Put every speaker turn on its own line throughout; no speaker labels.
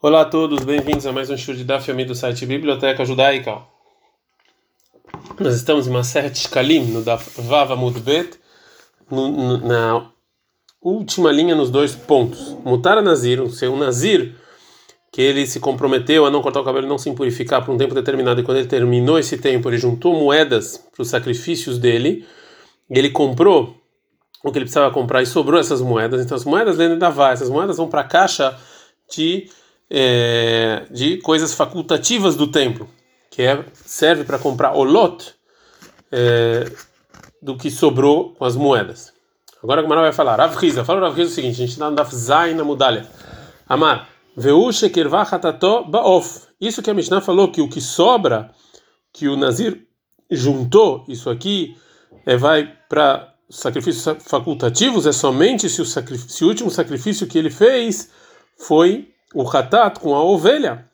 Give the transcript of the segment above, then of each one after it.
Olá a todos, bem-vindos a mais um show de Daf do site Biblioteca Judaica. Nós estamos em de Shkalim no Daf Vava Mudbet, na última linha nos dois pontos. Mutar Nazir, o seu Nazir, que ele se comprometeu a não cortar o cabelo e não se impurificar por um tempo determinado, e quando ele terminou esse tempo, ele juntou moedas para os sacrifícios dele, e ele comprou o que ele precisava comprar e sobrou essas moedas. Então as moedas dentro da vá, essas moedas vão para a caixa de é, de coisas facultativas do templo, que é, serve para comprar o lot é, do que sobrou com as moedas. Agora o Marão vai falar. Rav Riza, fala Rav Riza o seguinte: a gente está no Daf Zain na Mudalha. Amar, veu baof. Isso que a Mishnah falou, que o que sobra, que o Nazir juntou, isso aqui é, vai para sacrifícios facultativos, é somente se o, se o último sacrifício que ele fez foi o Hatat com a ovelha,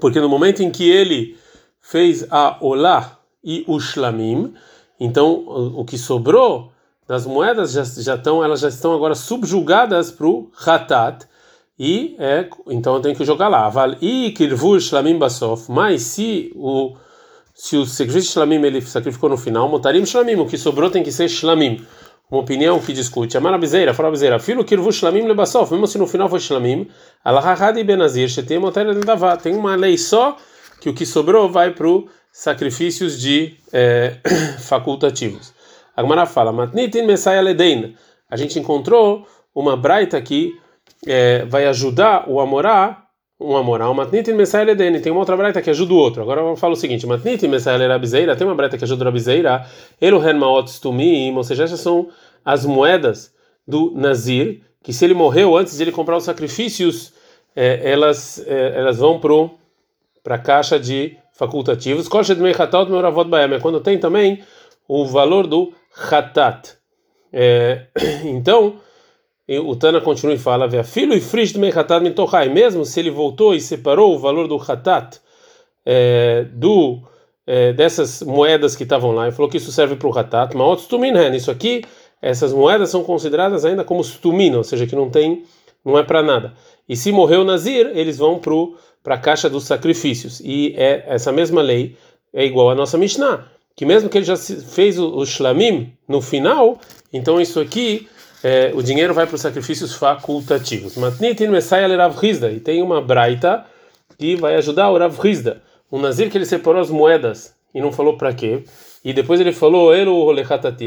porque no momento em que ele fez a Olá e o Shlamim, então o que sobrou das moedas já, já estão, elas já estão agora subjugadas para o Hatat, e é, então eu tenho que jogar lá. E Kirvur Shlamim Basof, mas se o se o sacrifício Shlamim ele sacrificou no final, Motarim Shlamim, o que sobrou tem que ser Shlamim uma opinião que discute. Amar Abizeira, fala Abizeira, filo kirvu shlamim lebasof, mesmo se no final foi shlamim, alahahad e benazir, shetem moter davá. Tem uma lei só que o que sobrou vai para os sacrifícios de é, facultativos. Agmará fala, matnitin mesaya ledein. A gente encontrou uma braita que é, vai ajudar o Amorá um Amorá, Matnitin Messiah Ledeni, tem uma outra breta que ajuda o outro. Agora eu falo o seguinte: Matnitin Messiah Lerabizeira, tem uma breta que ajuda o Rabizeira, Elohen Maot Stumim, ou seja, essas são as moedas do Nazir, que se ele morreu antes de ele comprar os sacrifícios, é, elas, é, elas vão para a caixa de facultativos. Koshet Mechatat Meuravot Baem, é quando tem também o valor do Hatat. É, então. E o Tana continua e fala: filho e frish do Mechatat mesmo se ele voltou e separou o valor do Hatat é, do é, dessas moedas que estavam lá, e falou que isso serve para o Hatat, stumin isso aqui, essas moedas são consideradas ainda como stumin, ou seja, que não tem, não é para nada. E se morreu Nazir, eles vão para a caixa dos sacrifícios. E é essa mesma lei é igual à nossa Mishnah, que mesmo que ele já fez o, o shlamim no final, então isso aqui é, o dinheiro vai para os sacrifícios facultativos. E tem uma braita que vai ajudar o Rav Rizda. Um Nazir que ele separou as moedas e não falou para quê. E depois ele falou,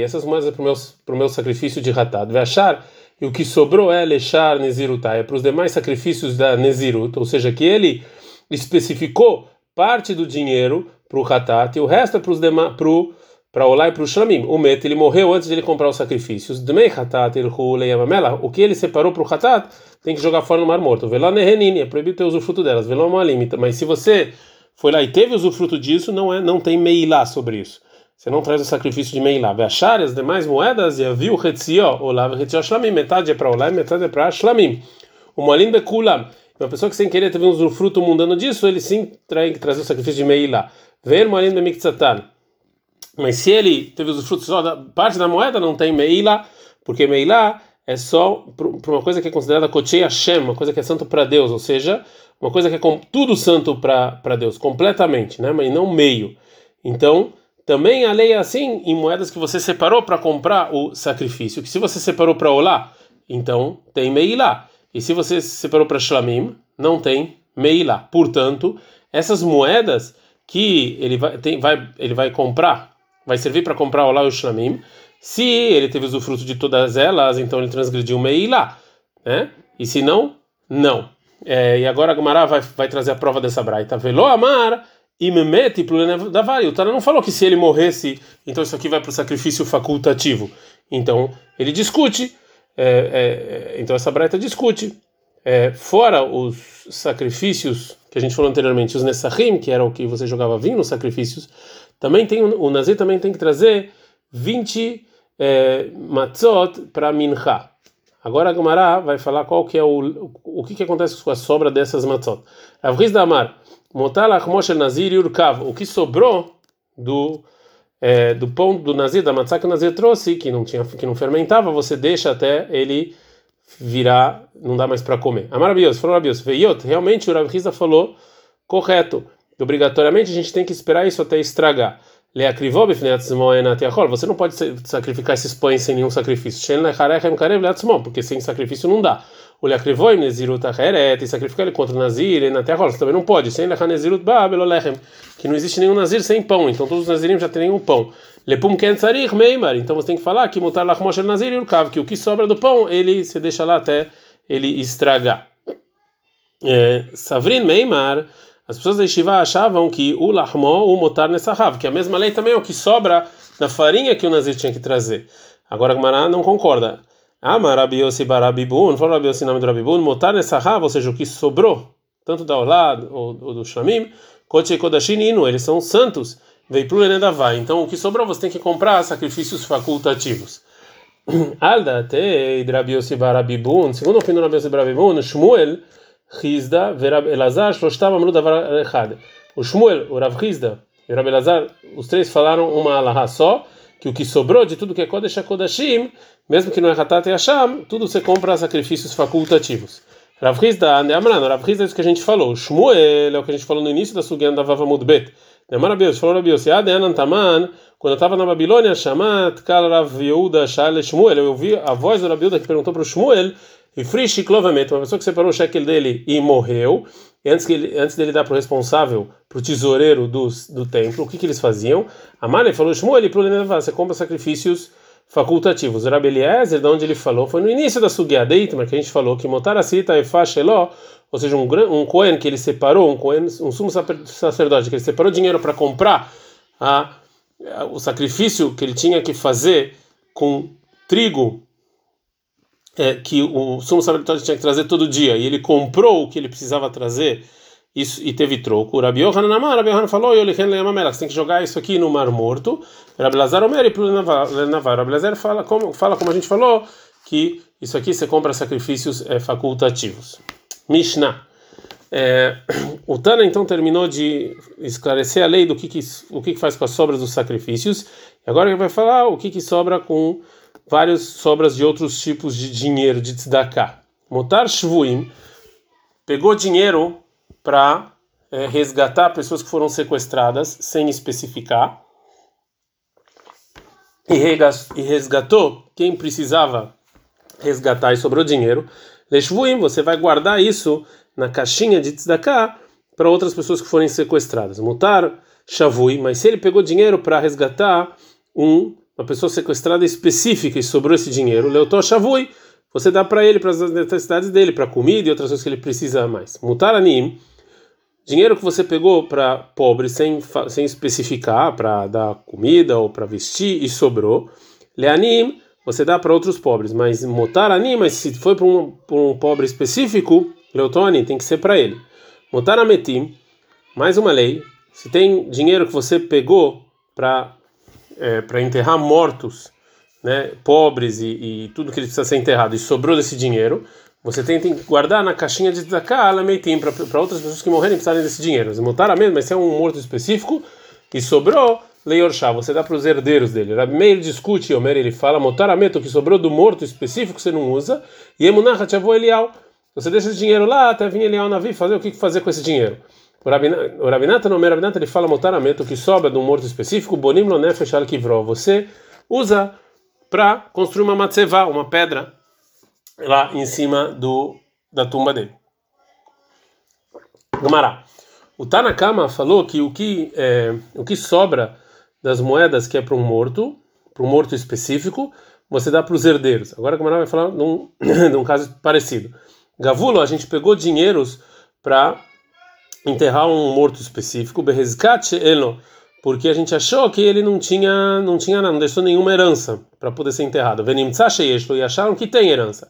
essas moedas é para o meu, pro meu sacrifício de Hatat. Vai achar, e o que sobrou é Lechar Nezirutai, é para os demais sacrifícios da Nezirut, ou seja, que ele especificou parte do dinheiro para o Hatat e o resto é para os demais para Olá e para o Shlamim. O Met, ele morreu antes de ele comprar os sacrifícios. O que ele separou para o Hatat, tem que jogar fora no Mar Morto. Velá Nehenin, é proibido ter usufruto delas. Velá Malim. Mas se você foi lá e teve usufruto disso, não, é, não tem Meilá sobre isso. Você não traz o sacrifício de Meilá. Veachar as demais moedas, e viu Hetzió, Olá, Hetzió Shlamim. Metade é para Olá e metade é para Shlamim. O Molim Bekulam. Uma pessoa que sem querer teve um usufruto mundano disso, ele sim tem que trazer o sacrifício de Meilá. Ver Molim Bemiktsatan. Mas se ele teve os frutos só da parte da moeda, não tem meila, porque meila é só para uma coisa que é considerada Kochei Hashem, uma coisa que é santo para Deus, ou seja, uma coisa que é tudo santo para Deus, completamente, né? mas não meio. Então, também a lei é assim em moedas que você separou para comprar o sacrifício, que se você separou para Olá, então tem meilá. E se você separou para Shlamim, não tem meilá. Portanto, essas moedas que ele vai, tem, vai, ele vai comprar vai servir para comprar o lá o shlamim. Se ele teve usufruto de todas elas, então ele transgrediu meilá, né? E se não, não. É, e agora a Gumara vai, vai trazer a prova dessa braita. Velo amar e me mete da varia. O Tana não falou que se ele morresse, então isso aqui vai para o sacrifício facultativo. Então ele discute. É, é, então essa braita discute. É, fora os sacrifícios que a gente falou anteriormente, os Nessahim, que era o que você jogava vinho nos sacrifícios, também tem o Nazir também tem que trazer 20 é, matzot para mincha. Agora a Gemara vai falar qual que é o o que, que acontece com a sobra dessas matzot. Avriz da Amar, motalach moshe nazir yurkav, o que sobrou do é, do pão do nazir da matzah que o nazir trouxe, que não tinha que não fermentava, você deixa até ele virar, não dá mais para comer. Amarabios, falou Rabios, veiot, realmente o Rav falou correto. Obrigatoriamente a gente tem que esperar isso até estragar. Você não pode sacrificar esses pães sem nenhum sacrifício. Porque sem sacrifício não dá. O leakrivoi nezirut acheret e sacrificar ele contra o nazir e na terra você também não pode. Sem lecha nezirut babelolechem que não existe nenhum nazir sem pão. Então todos os nazirim já têm um pão. Lepum ken meimar. Então você tem que falar que mutar lachmosh nazir e urkav que o que sobra do pão ele se deixa lá até ele estragar. É, Savrin meimar as pessoas da Yeshiva achavam que o lahmo, o motar nessahav, que a mesma lei também é o que sobra da farinha que o nazir tinha que trazer. Agora a Gemara não concorda. Amar Rabi Yossi Barabibun, falou Rabi Yossi nome do Rabibun, motar nessahav, ou seja, o que sobrou, tanto da Olad ou, ou do Shlamim, Koche Kodashin Inu, eles são santos, veio pro Enedavai. Então o que sobrou você tem que comprar sacrifícios facultativos. Alda te Rabi Yossi Barabibun, segundo a opinião do Rabi Yossi Barabibun, Shmuel, Hizda, Verab Elazar, Shloshtav Amru Davar Echad. O Shmuel, o Rav Hizda e o Rab Elazar, os três falaram uma alahá só, que o que sobrou de tudo que é Kodesh Kodashim, mesmo que não é Hatat e Hasham, tudo você compra sacrifícios facultativos. Rav Hizda, Amran, Rav Hizda é isso que a gente falou. Shmuel é o que a gente falou no início da Sugan da Vava Mudbet. Neamar Bios, falou Rabios, Taman, quando eu estava na Babilônia, Shamat, Kal Rav Yehuda, Shale Shmuel, eu ouvi a voz do Rabiuda que perguntou para o Shmuel, e Frisch Klovamente, uma pessoa que separou o shekel dele e morreu, antes, que ele, antes dele dar para o responsável, para o tesoureiro do, do templo, o que, que eles faziam? A Male falou: Shmuel, você compra sacrifícios facultativos. Rabi Eliezer, de onde ele falou, foi no início da Sugia Deitmar, que a gente falou que Motar Asita e Fasheló, ou seja, um, um Cohen que ele separou, um, Cohen, um sumo sacerdote que ele separou dinheiro para comprar a, a, o sacrifício que ele tinha que fazer com trigo é, que o sumo sacerdote tinha que trazer todo dia e ele comprou o que ele precisava trazer isso, e teve troco. Rabi Yohanan Amar, Rabi Yohanan falou, você tem que jogar isso aqui no Mar Morto. Rabi Lazar Omer e o Rabi Lazar fala como, fala como a gente falou, que isso aqui você compra sacrifícios é, facultativos. Mishnah. É, o Tana então terminou de esclarecer a lei do que, que o que, que faz com as sobras dos sacrifícios. Agora ele vai falar o que, que sobra com várias sobras de outros tipos de dinheiro, de tzedakah. Motar shvuim pegou dinheiro para é, resgatar pessoas que foram sequestradas, sem especificar, e resgatou quem precisava resgatar e sobrou dinheiro. Leshvuim, você vai guardar isso na caixinha de tzedakah para outras pessoas que forem sequestradas. Mutar shavui, mas se ele pegou dinheiro para resgatar um uma pessoa sequestrada específica e sobrou esse dinheiro, Leotó Shavui, você dá para ele, para as necessidades dele, para comida e outras coisas que ele precisa mais. Mutaranim, dinheiro que você pegou para pobre sem, sem especificar, para dar comida ou para vestir e sobrou. Leanim, você dá para outros pobres, mas mutaranim, mas se foi para um, um pobre específico, Leotoni, tem que ser para ele. Mutarametim, mais uma lei, se tem dinheiro que você pegou para é, para enterrar mortos, né, pobres e, e, tudo que precisa ser enterrado, e sobrou desse dinheiro, você tem, tem que guardar na caixinha de tzedakah, para outras pessoas que morrerem precisarem desse dinheiro. Eles montaram mesmo, mas se é um morto específico e sobrou, leiorshá, você dá para os herdeiros dele. Meir discute, Omer ele fala, motarameto, que sobrou do morto específico você não usa, e emunah tchavô elial. Você deixa esse dinheiro lá até vir Elial Navi fazer o que fazer com esse dinheiro. O Rabinata, no Rabinata, ele fala motaramento que sobra de um morto específico, bonim lo nefesh al kivró. Você usa para construir uma matzevá, uma pedra, lá em cima do, da tumba dele. Gumará. O Tanakama falou que o que, é, o que sobra das moedas que é para um morto, para um morto específico, você dá para os herdeiros. Agora o Gumará vai falar de um, de um caso parecido. Gavulo, a gente pegou dinheiros para enterrar um morto específico, porque a gente achou que ele não tinha, não tinha, não deixou nenhuma herança para poder ser enterrado. Venim e acharam que tem herança.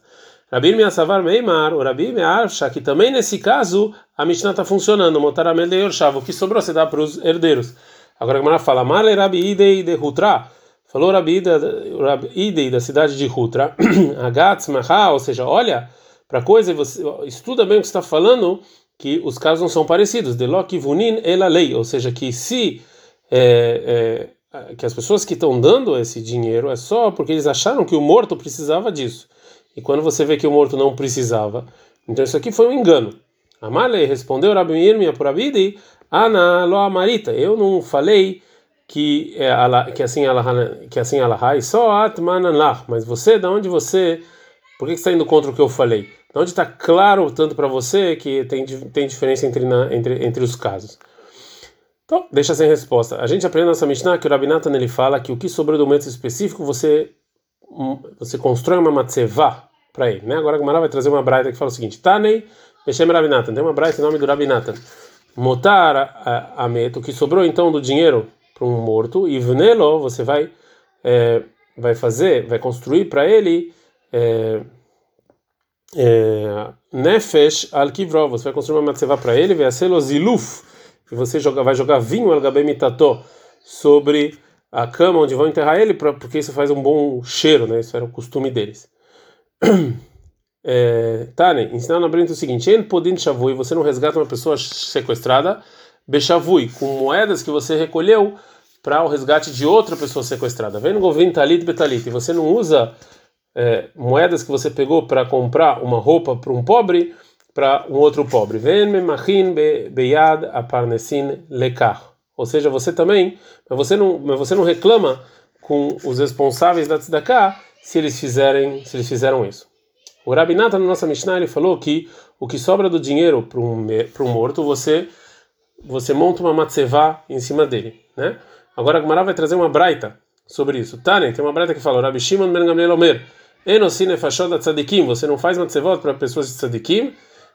Rabi Miasavar Meimar, o Rabi acha que também nesse caso a Mishnah está funcionando, Motaramel de Yorshav, o que sobrou você dá para os herdeiros. Agora a Gemara fala, Rabi de Hutra, falou Rabi Idei da cidade de Hutra, Agatz Maha, ou seja, olha para coisa, você estuda bem o que está falando, que os casos não são parecidos. De Loki Vunin ela lei, ou seja, que se é, é, que as pessoas que estão dando esse dinheiro é só porque eles acharam que o morto precisava disso. e quando você vê que o morto não precisava, então isso aqui foi um engano. Amalei respondeu Rabi Irmia por Abidi, Ana lo amarita. Eu não falei que é que assim ela que assim ela só atmananlah, mas você, da onde você, por que você está indo contra o que eu falei? De onde está claro tanto para você que tem tem diferença entre, na, entre entre os casos? Então, deixa sem resposta. A gente aprende nessa Mishnah que o Rabinatan ele fala que o que sobrou do momento específico você você constrói uma matzevá para ele, né? Agora a Gemara vai trazer uma braita que fala o seguinte: Tanei Meshem Rabinatan. Tem uma braita em nome do Rabinatan. Motar a meto que sobrou então do dinheiro para um morto e vnelo você vai é, vai fazer, vai construir para ele é, nefesh al você vai construir uma matzevá para ele, vai ser ziluf, e você joga, vai jogar vinho al sobre a cama onde vão enterrar ele, pra, porque isso faz um bom cheiro, né? Isso era o costume deles. É, Tane, ensinando na Brenta o seguinte: En podin shavui, você não resgata uma pessoa sequestrada, bechavui, com moedas que você recolheu para o resgate de outra pessoa sequestrada. Vem no govin talit betalit, e você não usa é, moedas que você pegou para comprar uma roupa para um pobre, para um outro pobre. Beyad aparnesin lekar. Ou seja, você também, mas você não, mas você não reclama com os responsáveis da tzedakah se eles fizerem, se eles fizeram isso. O Rabinata na nossa Mishnah ele falou que o que sobra do dinheiro para um para um morto você você monta uma matzevá em cima dele, né? Agora a Gemara vai trazer uma braita sobre isso. Tane, tem uma braita que fala, Rabi Shimon ben Gamliel Omer, Enosine fashod tzadikim, você não faz matzevot para pessoas de tzadikim,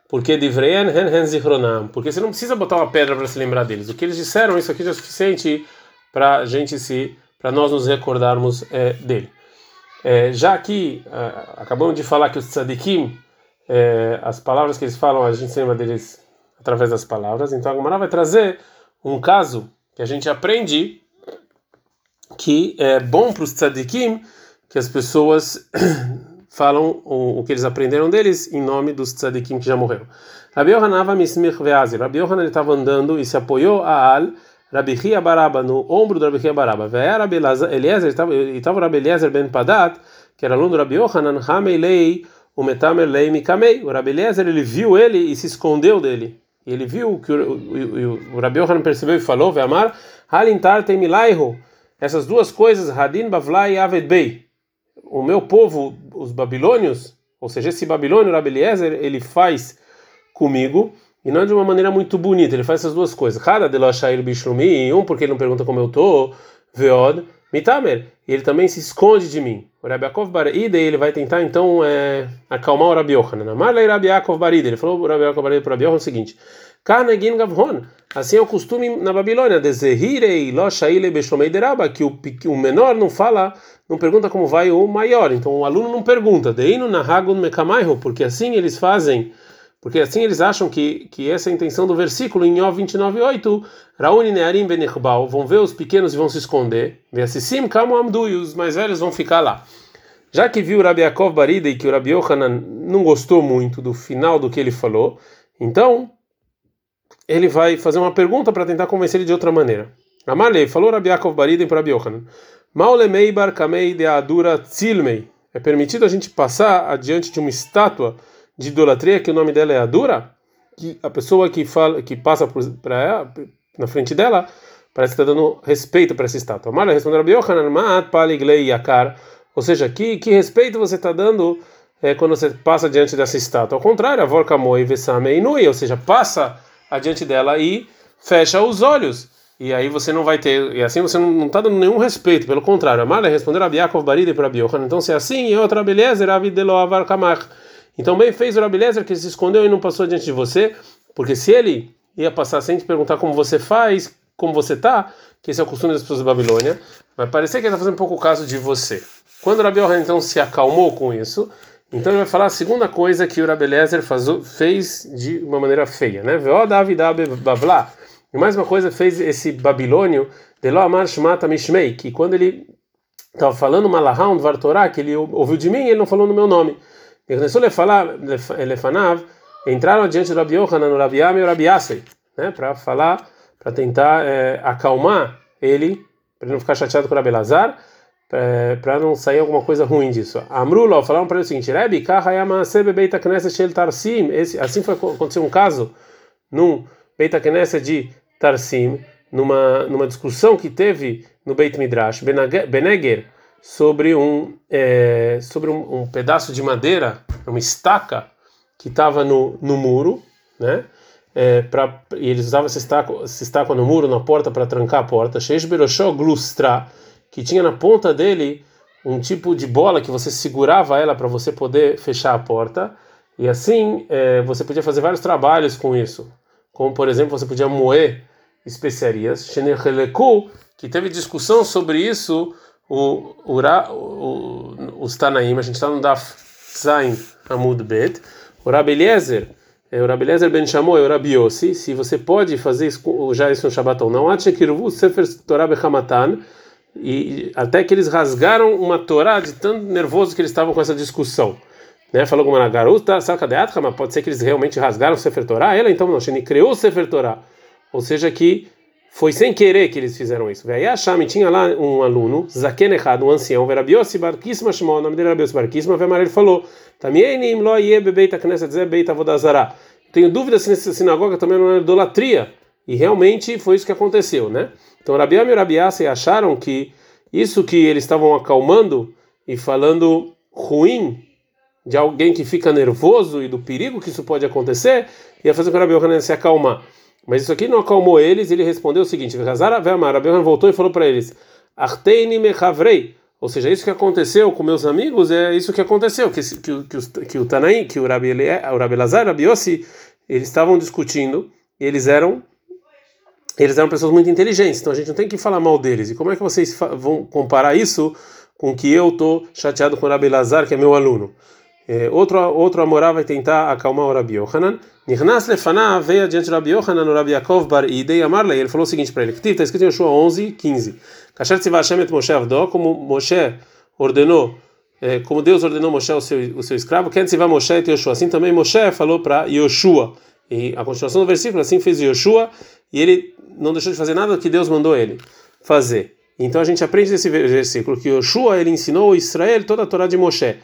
porque divreien hen hen zichronam, porque você não precisa botar uma pedra para se lembrar deles. O que eles disseram, isso aqui já é suficiente para gente se, para nós nos recordarmos é, dele. É, já que acabamos de falar que os tzadikim, é, as palavras que eles falam, a gente se lembra deles através das palavras. Então a Gemara vai trazer um caso que a gente aprende que é bom para os tzadikim que as pessoas falam o, o, que eles aprenderam deles em nome dos tzadikim que já morreram. Rabi Yohanava mismich veazir. Rabi Yohanan estava andando e se apoiou a Al Rabi Chia Baraba no ombro do Rabi Chia Baraba. Veia Rabi Eliezer estava Rabi Eliezer ben Padat que era aluno do Rabi Yohanan Hameilei o Metamer Lei Mikamei. O Rabi Eliezer ele viu ele e se escondeu dele. E ele viu que o, o, o, o Rabi Yohanan percebeu e falou: Veamar Halintar Temilaiho essas duas coisas, Hadin Bavlai e Aved Bey, o meu povo, os babilônios, ou seja, esse babilônio, Rabeliezer, ele faz comigo, e não é de uma maneira muito bonita, ele faz essas duas coisas. Cada Deloshair Bishlumi, um porque ele não pergunta como eu tô, Veod, Mitamer, e ele também se esconde de mim. O Rabi Yaakov ele vai tentar então é, acalmar o Rabi Yohanan. Marlei ele falou o Rabi Yaakov para o Rabi o seguinte: Karnegin Gavron. Assim é o costume na Babilônia, Deraba, que o, menor não fala, não pergunta como vai o maior. Então o aluno não pergunta. Deinu Nahagun porque assim eles fazem, porque assim eles acham que, que essa é a intenção do versículo em Ó 29:8, Rauni Nearim Benechbal, vão ver os pequenos e vão se esconder. Veassisim Kamo Amdu, e os mais velhos vão ficar lá. Já que viu Rabi Yaakov Barida e que o Rabi Yohanan não gostou muito do final do que ele falou, então ele vai fazer uma pergunta para tentar convencer ele de outra maneira. Amalei, falou Rabi Yaakov Bariden para Rabi Yohanan. Maulemei barkamei de adura tzilmei. É permitido a gente passar adiante de uma estátua de idolatria que o nome dela é Adura? Que a pessoa que fala, que passa para na frente dela parece que está dando respeito para essa estátua. Amalei respondeu Rabi Yohanan, maat paliglei yakar. Ou seja, que, que respeito você está dando é, quando você passa diante dessa estátua? Ao contrário, a vorka moi vesame inui, ou seja, passa adiante dela e fecha os olhos. E aí você não vai ter, e assim você não está dando nenhum respeito, pelo contrário. Amar responder a Biakov Baride para Biohan. Então, se é assim, e outra beleza, Ravideloavar Kamach. Então, bem fez o Rabelezer que se escondeu e não passou diante de você, porque se ele ia passar sem te perguntar como você faz, como você tá, que esse é o costume das pessoas da Babilônia, vai parecer que ele está fazendo um pouco caso de você. Quando Rabi então se acalmou com isso, então ele vai falar a segunda coisa que o Rabelezer fez de uma maneira feia, né? E mais uma coisa fez esse babilônio, Deloamar Shmata Mishmei, que quando ele estava falando Malaham Vartorá, que ele ouviu de mim, ele não falou no meu nome. Ele começou a falar, Lefanav, entraram diante do Rabi Yohanan, Rabi e Rabi né? Para falar, para tentar é, acalmar ele, para ele não ficar chateado com o Rabi Lazar para não sair alguma coisa ruim disso. Amrullah falaram para ele o seguinte: Rebbe, assim foi aconteceu um caso num Beit Knesset de Tarsim, numa numa discussão que teve no Beit Midrash Beneger sobre um é, sobre um, um, pedaço de madeira, uma estaca que estava no, no muro, né? É, pra, e eles usavam essa estaca, essa estaca no muro, na porta, para trancar a porta. Sheish Beroshó Glustra que tinha na ponta dele um tipo de bola que você segurava ela para você poder fechar a porta. E assim é, você podia fazer vários trabalhos com isso. Como, por exemplo, você podia moer especiarias. que teve discussão sobre isso, o, o, o, os a gente está no Daf Zain Amud Bet. O Rabeliezer, é, o Rabeliezer Ben Chamou e o Rabiosi, se você pode fazer isso, já isso no Shabbat ou não, Atshekirvu Sefer Torah Bechamatan e até que eles rasgaram uma Torá de tão nervoso que eles estavam com essa discussão. Né? Falou como na garota, saca de mas pode ser que eles realmente rasgaram o Sefer Torá. Ela então não, Sheni criou o Sefer Torá. Ou seja, que foi sem querer que eles fizeram isso. Aí a Shami tinha lá um aluno, Zaken um ancião, Verabiosi Barkisma chamou o nome dele era Barquisma, Vemarel falou: Tamienim lo. Tenho dúvida se nessa sinagoga também não é idolatria. E realmente foi isso que aconteceu, né? Então Rabiam e Rabiase acharam que isso que eles estavam acalmando e falando ruim de alguém que fica nervoso e do perigo que isso pode acontecer, ia fazer com que Rabi se acalmar. Mas isso aqui não acalmou eles, ele respondeu o seguinte: Rabi voltou e falou para eles: Arteini mechavrei. Ou seja, isso que aconteceu com meus amigos é isso que aconteceu, que, que, que, que o Tanaim, que o Rabi, o Rabi Lazar, o Rabi eles estavam discutindo, e eles eram eles eram pessoas muito inteligentes, então a gente não tem que falar mal deles. E como é que vocês vão comparar isso com que eu estou chateado com o Rabi Lazar, que é meu aluno? É, outro outro Amorá vai tentar acalmar o Rabi Yohanan. Nirnas lefaná veio adiante do Rabi Yohanan, o Rabi Yaakov bar Idei Amarlei. Ele falou o seguinte para ele: está escrito em Yoshua 11, 15. Kasher et Moshe avdó, como Moshe ordenou, é, como Deus ordenou Moshe o seu, o seu escravo, quem tzivah Moshe et Yoshua. Assim também Moshe falou para Yoshua. E a continuação do versículo, assim fez Yoshua, e ele não deixou de fazer nada que Deus mandou ele fazer. Então a gente aprende desse versículo que Yoshua ele ensinou Israel toda a Torá de Moshe.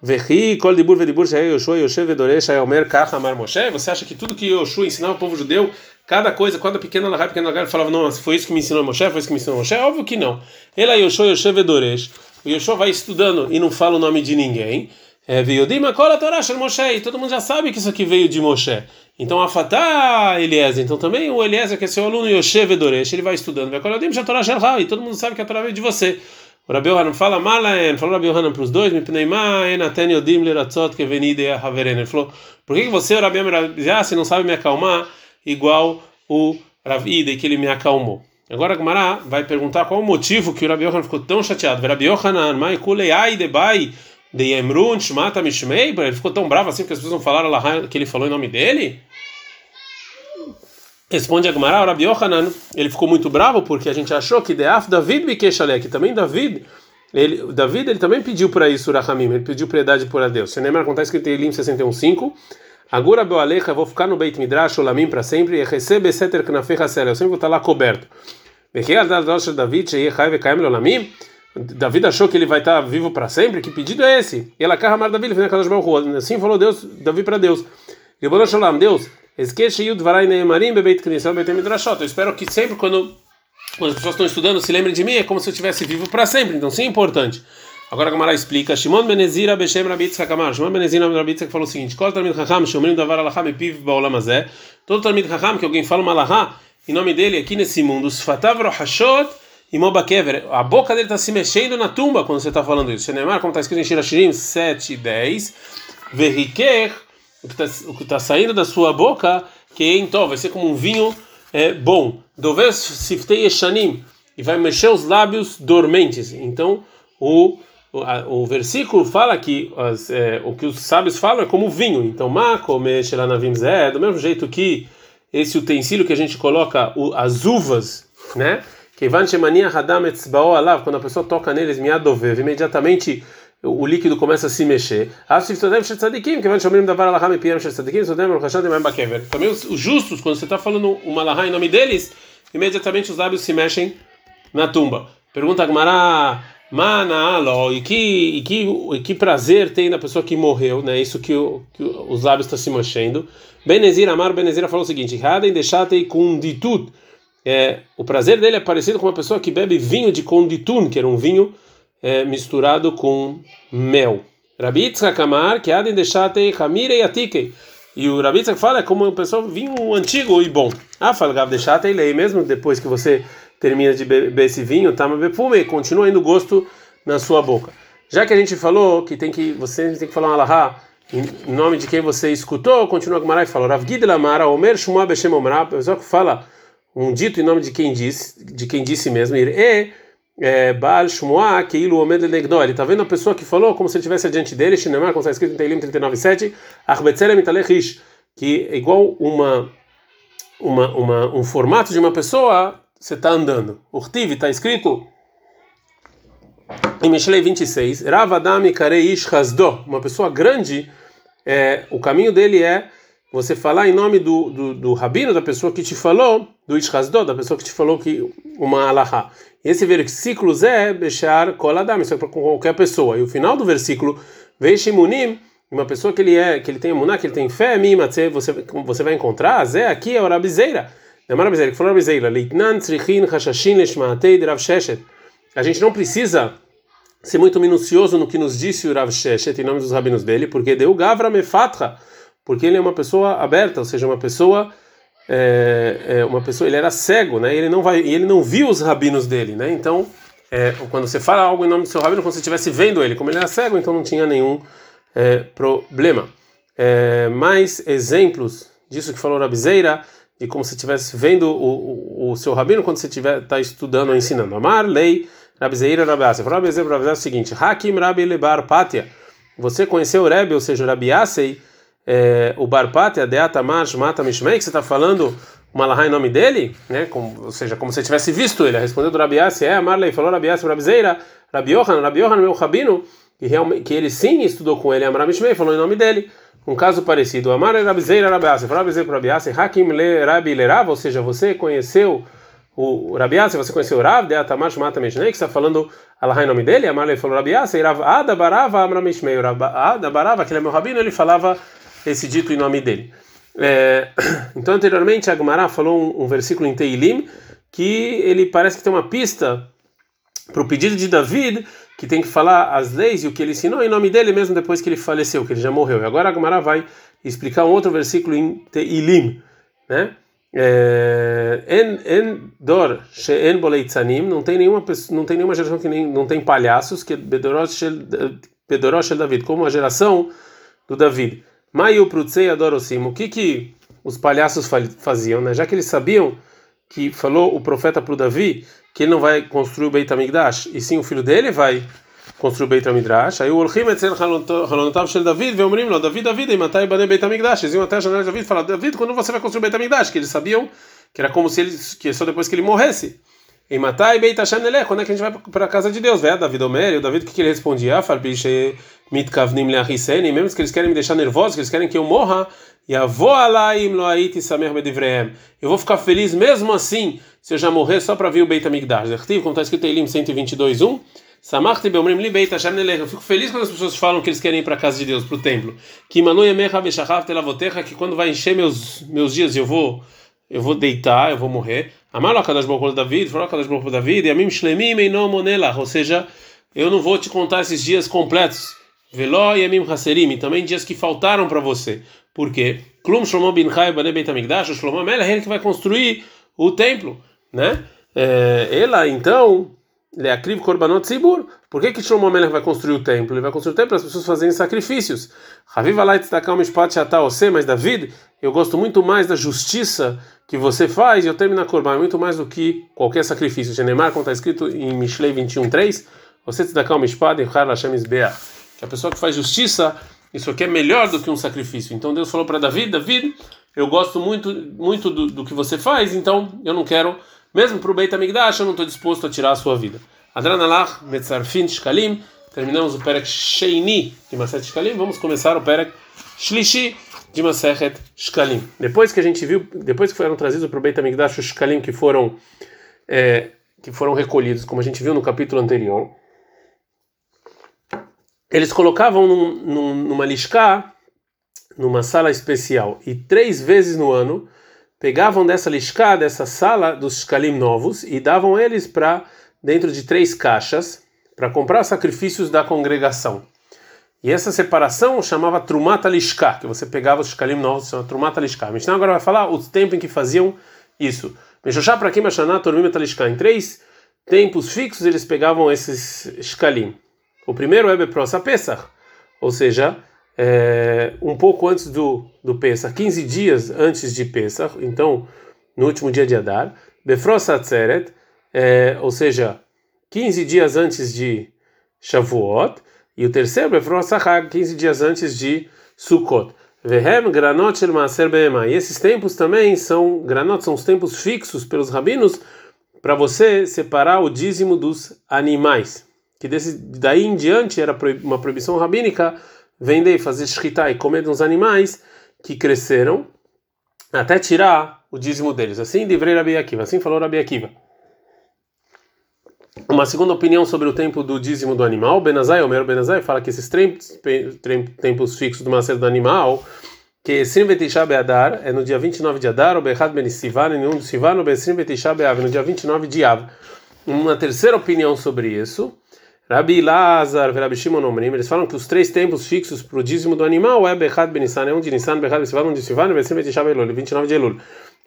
Vehi kol dibur vedibur Yoshua Yoshe vedoresh Omer kach amar Moshe. Você acha que tudo que Yoshua ensinava ao povo judeu, cada coisa, cada pequena lagar, pequena lagar, falava não, foi isso que me ensinou Moshe, foi isso que me ensinou Moshe? Óbvio que não. Ele é Yoshua Yoshe vedoresh. O Yoshua vai estudando e não fala o nome de ninguém. É, a Torá de Moshe. E todo mundo já sabe que isso aqui veio de Moshe. Então, Afatá Eliezer. Então, também o Eliezer, que é seu aluno Yoshe Vedoresh, ele vai estudando. E todo mundo sabe que a Torá veio de você. O Rabi Yohanan fala, Malaen, falou Rabi Yohanan para os dois, Mipneima, Enaten Yodim Leratzot, Kevenide Haveren. Ele falou, por que você, Rabi Yohanan, se não sabe me acalmar, igual o Ravi, que ele me acalmou? Agora a Gemara vai perguntar qual o motivo que o Rabi Yohanan ficou tão chateado. Rabi Yohanan, Mai Kulei Debai de Yemrun Shmata Mishmei, ele ficou tão bravo assim que as pessoas não falaram que ele falou em nome dele? Responde a Gemara, Rabi Yohanan, ele ficou muito bravo porque a gente achou que Deaf David Bikeshalé, que também David, ele, David ele também pediu para isso Rahamim, ele pediu piedade por a Deus. Você lembra quando está escrito em Elim 61.5? Agora Bealecha, vou ficar no Beit Midrash Olamim para sempre e recebe Seter Knafei Hasel, eu sempre vou estar lá coberto. David, Olamim, Davi achou que ele vai estar vivo para sempre? Que pedido é esse? E ela carra mar Davi, assim falou Deus, Davi para Deus. Deus, eu espero que sempre quando, as pessoas estão estudando se lembrem de mim, é como se eu estivesse vivo para sempre. Então, sim, é importante. Agora a Gamara explica. Shimon Benezira Beshem Rabitz Hakamar. Shimon Benezira Rabitz falou o seguinte: Kol Talmid Chacham Shomrim Davar Alacham Epiv Baolam Azeh. Todo Talmid Chacham que alguém fala uma Alahá em nome dele aqui nesse mundo. Sfatav Rohashot e Mobakever. A boca dele está se mexendo na tumba quando você está falando isso. Shenemar, como está escrito em Shirashirim 7 e 10. Verriker o que está tá saindo da sua boca, que então vai ser como um vinho é, bom. Doves siftei eshanim e vai mexer os lábios dormentes. Então o o, a, o versículo fala que as, é, o que os sábios falam é como vinho. Então ma comer na é do mesmo jeito que esse utensílio que a gente coloca o, as uvas, né? Etzbao alav, quando a pessoa toca neles miadovev, imediatamente o líquido começa a se mexer. Também os justos, quando você está falando uma lahá em nome deles, imediatamente os lábios se mexem na tumba. Pergunta Gmará, Manalo, e que, e que, e que prazer tem na pessoa que morreu, né? Isso que, o, que os lábios estão se manchando. Benezir Amar Benezir falou o seguinte: Hadem deixatei kunditut. É, o prazer dele é parecido com uma pessoa que bebe vinho de konditun, que era um vinho é, misturado com mel. Rabi Yitzhak Amar, que Hadem deixatei Hamire e. E o Rabi Yitzhak fala é como uma pessoa vinho antigo e bom. Ah, fala Gav deixatei lei, mesmo depois que você termina de beber esse vinho, tá, mas fume, continua indo gosto na sua boca. Já que a gente falou que tem que você tem que falar um alahá em nome de quem você escutou, continua com Marai e fala Rav Gid Lamara Omer Shmuah Beshem Omra, a pessoa que fala um dito em nome de quem disse, de quem disse mesmo, e é, Baal Shmuah Keilu Omed ele tá vendo a pessoa que falou como se ele estivesse adiante dele, Shinemar, como está escrito em Teilim 39:7, Arbetzelem Italechish, que é igual uma uma, uma, um formato de uma pessoa você está andando. Urtiv está escrito em Mishlei 26, Ravadami Kareish Hasdo, uma pessoa grande, é, o caminho dele é você falar em nome do, do, do rabino, da pessoa que te falou, do Ishhasdo, da pessoa que te falou que uma alahá. E esse versículo é Bechar Koladam, isso é para qualquer pessoa. E o final do versículo, Veishimunim, uma pessoa que ele é, que ele tem emuná, que ele tem fé, mimatze, você você vai encontrar, Zé aqui é o Rabizeira. Demar Rabizeira, que falou Rabizeira, Rav Sheshet. A gente não precisa ser muito minucioso no que nos disse o Rav Sheshet em nome dos rabinos dele, porque deu Gavra Mefatra, porque ele é uma pessoa aberta, ou seja, uma pessoa é, é, uma pessoa, ele era cego, né? E ele não vai, ele não viu os rabinos dele, né? Então, é, quando você fala algo em nome do seu rabino, como se estivesse vendo ele, como ele era cego, então não tinha nenhum é, problema. É, mais exemplos disso que falou Rabizeira, de como se estivesse vendo o, o, o, seu rabino quando você está estudando ou ensinando. Amar, lei, Rabizeira, Rabiase. Rabizeira, Rabiase é o seguinte: Hakim Rabi Lebar Patia. Você conheceu o Rebbe, ou seja, Rabiasei, é, o Bar Patia, Deatamar, Mata Mishmei, que você está falando uma lahá em nome dele, né? Como, ou seja, como se tivesse visto ele. Respondeu do Rabiase, é, Amar, lei, falou Rabiase, Rabizeira, Rabiohan, Rabiohan, meu rabino que, realmente, que ele sim estudou com ele, Amar Mishmei, falou em nome dele. Um caso parecido, Amar Rabizeira Rabiase, Rabizeira Rabiase, Hakim Le Rabi Lerav, ou seja, você conheceu o Rabiase, você conheceu o Rav, de Atamash Mata Mishnei, que está falando Allah em nome dele, Amar Le falou Rabiase, e Rav Ada Barava Amra Mishmei, Ada Barava, que ele é meu rabino, ele falava esse dito em nome dele. É, então, anteriormente, a falou um, um versículo em Teilim que ele parece que tem uma pista para o pedido de David que tem que falar as leis e o que ele ensinou em nome dele mesmo depois que ele faleceu, que ele já morreu. E agora a vai explicar um outro versículo em Teilim, né? É, en dor she'en boleitzanim não tem nenhuma não tem nenhuma geração que nem não tem palhaços que bedorosh shel David como a geração do David maio prutzei adorosim o que que os palhaços faziam né já que eles sabiam que falou o profeta para o Davi que ele não vai construir o Beit HaMikdash, e sim o filho dele vai construir o Beit HaMikdash. Aí o Olchim etzel halonotav shel David, veomrim lo, David, David, imatai banem Beit HaMikdash. Eles iam até a janela de David e falaram, David, quando você vai construir o Beit HaMikdash? Que eles sabiam que era como se ele, que só depois que ele morresse. Em Matai Beit Hashem Nelech, quando é que a gente vai para a casa de Deus? Vai David Omer, o David, o que, que ele respondia? Farbiche mitkavnim leachiseni, mesmo que eles querem me deixar nervoso, que eles querem que eu morra, eu vou ficar feliz mesmo assim, se eu já morrer só para ver o Beit HaMikdash. Como está escrito em Elim 122.1, Samachti beomrim li Beit Hashem Nelech. Eu fico feliz quando as pessoas falam que eles querem ir para a casa de Deus, para o templo. Que manu yemecha beshachav telavotecha, que quando vai encher meus, meus dias eu vou eu vou deitar, eu vou morrer. Amalo Akadosh Baruch David, falou Akadosh Baruch David, Yamim Shlemim Einom Monela, ou seja, eu não vou te contar esses dias completos. Veló Yamim Haserim, também dias que faltaram para você. Por quê? Klum Shlomo Bin Chai Bane Beit HaMikdash, o Shlomo Melech, ele que vai construir o templo, né? É, ela, então, ele é Korbanot Tzibur. Por que que Shlomo Melech vai construir o templo? Ele vai construir o templo para as pessoas fazerem sacrifícios. Raviva Light Tzedakah Mishpat Shatah Ose, mas David, eu gosto muito mais da justiça que você faz, e eu termino a corban muito mais do que qualquer sacrifício. Genemar, como está escrito em Mishlei 21.3, você calma espada e Hashem Isbea. Que a pessoa que faz justiça, isso aqui é melhor do que um sacrifício. Então Deus falou para David, David, eu gosto muito, muito do, do, que você faz, então eu não quero, mesmo para o Beit HaMikdash, eu não estou disposto a tirar a sua vida. Adranalach, Metzarfin, Shkalim, terminamos o Perek Sheini de Maset Shkalim, vamos começar o Perek Shlishi, de Masechet Shkalim. Depois que a gente viu, depois que foram trazidos para o Beit HaMikdash os Shkalim que foram é, que foram recolhidos, como a gente viu no capítulo anterior, eles colocavam num, num, numa lishká, numa sala especial, e três vezes no ano pegavam dessa lishká, dessa sala dos shkalim novos, e davam eles para dentro de três caixas para comprar sacrifícios da congregação. E essa separação chamava Trumata Lishká, que você pegava os shkalim novos, chama Trumata Lishká. A Mishnah agora vai falar o tempo em que faziam isso. Meshoshá para quem Mashaná, Tormim Talishká. Em três tempos fixos eles pegavam esses shkalim. O primeiro é Beprosa Pesach, ou seja, é, um pouco antes do, do Pesach, 15 dias antes de Pesach, então no último dia de Adar. Befrosa Atzeret, é, ou seja, 15 dias antes de Shavuot. E o terceiro, Befrosa Hag, 15 dias antes de Sukkot. Vehem granot shel maaser E esses tempos também são granot, são os tempos fixos pelos rabinos para você separar o dízimo dos animais que desse, daí em diante era uma proibição rabínica vender, fazer shkita e comer uns animais que cresceram até tirar o dízimo deles. Assim livrei Rabi Akiva, assim falou Rabi Akiva. Uma segunda opinião sobre o tempo do dízimo do animal, Benazai, Homero Benazai, fala que esses tempos, fixos do macedo do animal, que Sim Betisha Beadar é no dia 29 de Adar, ou Behad Ben Sivan, em um do Sivan, ou Betisha Beav, no dia 29 de Av. Uma terceira opinião sobre isso Rabi Lazar Rabi Shimon Omrim, eles falam que os três tempos fixos para o dízimo do animal é Bechad Benissan, é um de Nissan, Bechad Besivan, um de Sivan, Besim Betisha Belul, 29 de Elul.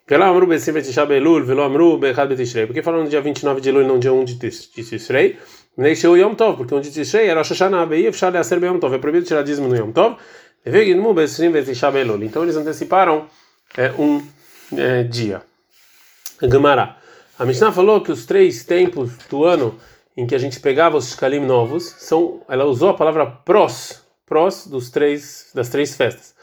Velo Amru Besim Betisha Belul, Velo Amru Bechad Betishrei. Por que falam no dia 29 de Elul e não dia 1 de Tishrei? Nem Sheu Yom Tov, porque um de Tishrei era Rosh Hashanah, Be'i Efshar Leaser Yom Tov, é proibido tirar dízimo no Yom Tov. Vegidmu Besim Betisha Belul. Então eles anteciparam é, um é, dia. Gemara. A Mishnah falou que os três tempos do ano em que a gente pegava os shkalim novos, são, ela usou a palavra pros, pros dos três, das três festas.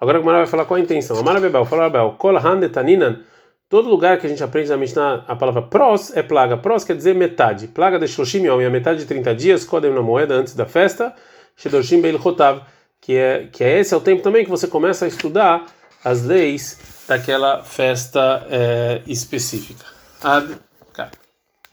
Agora a Gemara vai falar qual a intenção. Amara Bebel, fala Bebel, kol taninan, todo lugar que a gente aprende na Mishnah a palavra pros é plaga. Pros quer dizer metade. Plaga de Shoshim Yom, a metade de 30 dias, kodem na moeda, antes da festa, Shedoshim Beil Chotav, que é, que é esse é o tempo também que você começa a estudar as leis daquela festa é, específica. Ad